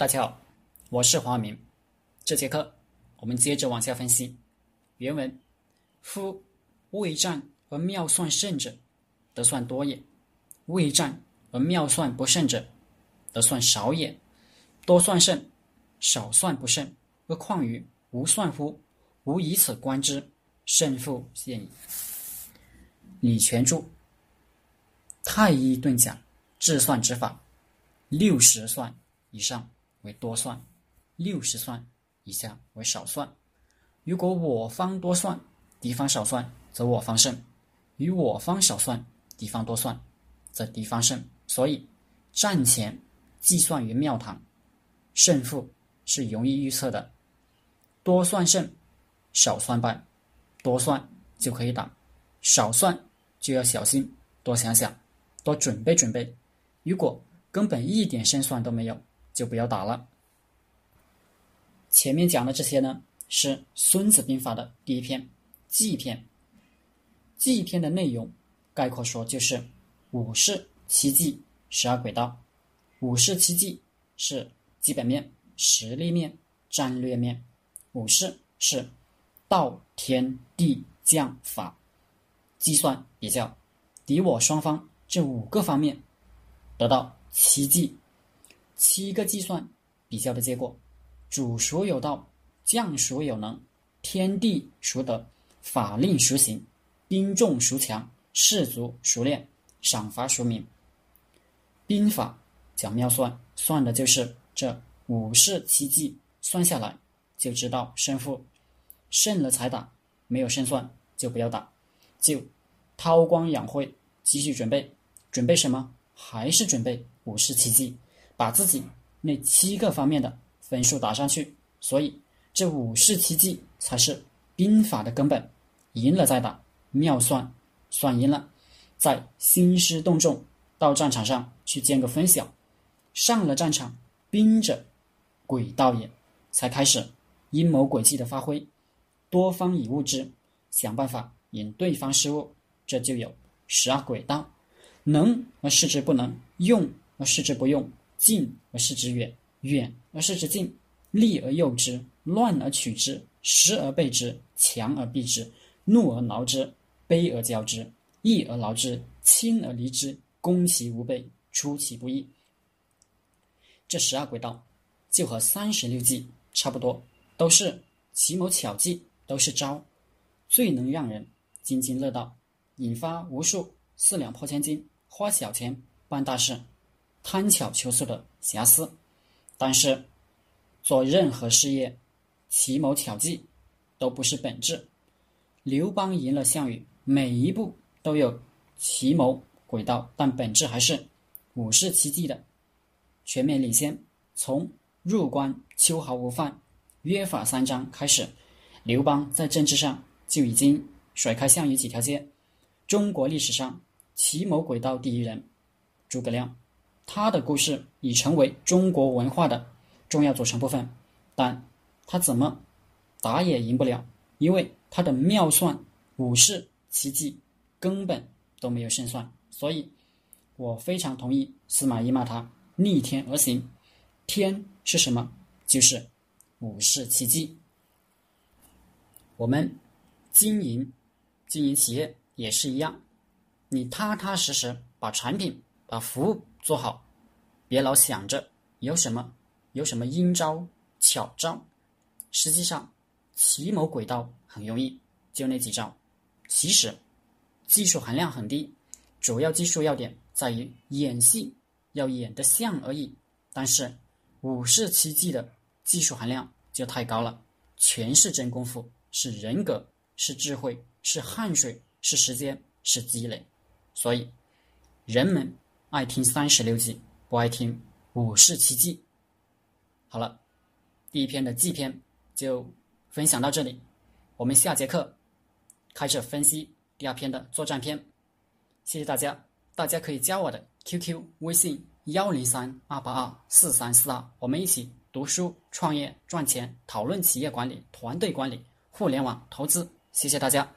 大家好，我是黄明。这节课我们接着往下分析原文：夫未战而妙算胜者，得算多也；未战而妙算不胜者，得算少也。多算胜，少算不胜，而况于无算乎？吾以此观之，胜负现矣。李全柱：太医遁甲治算之法，六十算以上。为多算，六十算以下为少算。如果我方多算，敌方少算，则我方胜；与我方少算，敌方多算，则敌方胜。所以战前计算于庙堂，胜负是容易预测的。多算胜，少算败。多算就可以打，少算就要小心，多想想，多准备准备。如果根本一点胜算都没有。就不要打了。前面讲的这些呢，是《孙子兵法》的第一篇计篇。计篇的内容概括说就是五式七计十二轨道。五式七计是基本面、实力面、战略面。五式是道、天、地、将、法，计算比较敌我双方这五个方面，得到七计。七个计算比较的结果，主孰有道，将孰有能，天地孰得，法令孰行，兵众孰强，士卒孰练，赏罚孰明。兵法讲妙算，算的就是这五式七计，算下来就知道胜负，胜了才打，没有胜算就不要打，就韬光养晦，继续准备，准备什么？还是准备五式七计。把自己那七个方面的分数打上去，所以这五式七计才是兵法的根本。赢了再打，妙算，算赢了，再兴师动众到战场上去见个分晓。上了战场，兵者，诡道也，才开始阴谋诡计的发挥，多方以物之，想办法引对方失误，这就有十二轨道。能而示之不能，用而示之不用。近而视之远，远而视之近，利而诱之，乱而取之，实而备之，强而避之，怒而挠之，卑而骄之，义而劳之，轻而离之，攻其无备，出其不意。这十二轨道就和三十六计差不多，都是奇谋巧计，都是招，最能让人津津乐道，引发无数四两拨千斤，花小钱办大事。贪巧求速的瑕疵，但是做任何事业，奇谋巧计都不是本质。刘邦赢了项羽，每一步都有奇谋诡道，但本质还是武士七计的全面领先。从入关秋毫无犯，约法三章开始，刘邦在政治上就已经甩开项羽几条街。中国历史上奇谋诡道第一人，诸葛亮。他的故事已成为中国文化的重要组成部分，但他怎么打也赢不了，因为他的妙算武士、奇迹根本都没有胜算。所以，我非常同意司马懿骂他逆天而行。天是什么？就是武士奇迹。我们经营经营企业也是一样，你踏踏实实把产品、把服务。做好，别老想着有什么有什么阴招巧招。实际上，奇谋诡道很容易，就那几招。其实，技术含量很低，主要技术要点在于演戏要演得像而已。但是，五式七计的技术含量就太高了，全是真功夫，是人格，是智慧，是汗水，是时间，是积累。所以，人们。爱听三十六计，不爱听五十七计。好了，第一篇的计篇就分享到这里，我们下节课开始分析第二篇的作战篇。谢谢大家，大家可以加我的 QQ 微信幺零三二八二四三四二，我们一起读书、创业、赚钱，讨论企业管理、团队管理、互联网投资。谢谢大家。